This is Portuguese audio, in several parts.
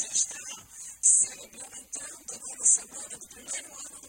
já está se implementando agora semana do primeiro ano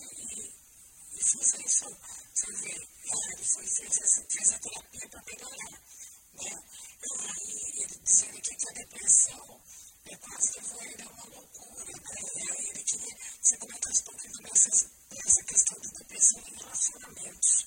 e isso não foi só fazer diário, foi fazer a terapia para melhorar. Né? E ele dizendo que a depressão é quase que vou uma loucura. Né? E aí ele queria que você comentasse um pouquinho dessa, dessa questão da depressão em relacionamentos.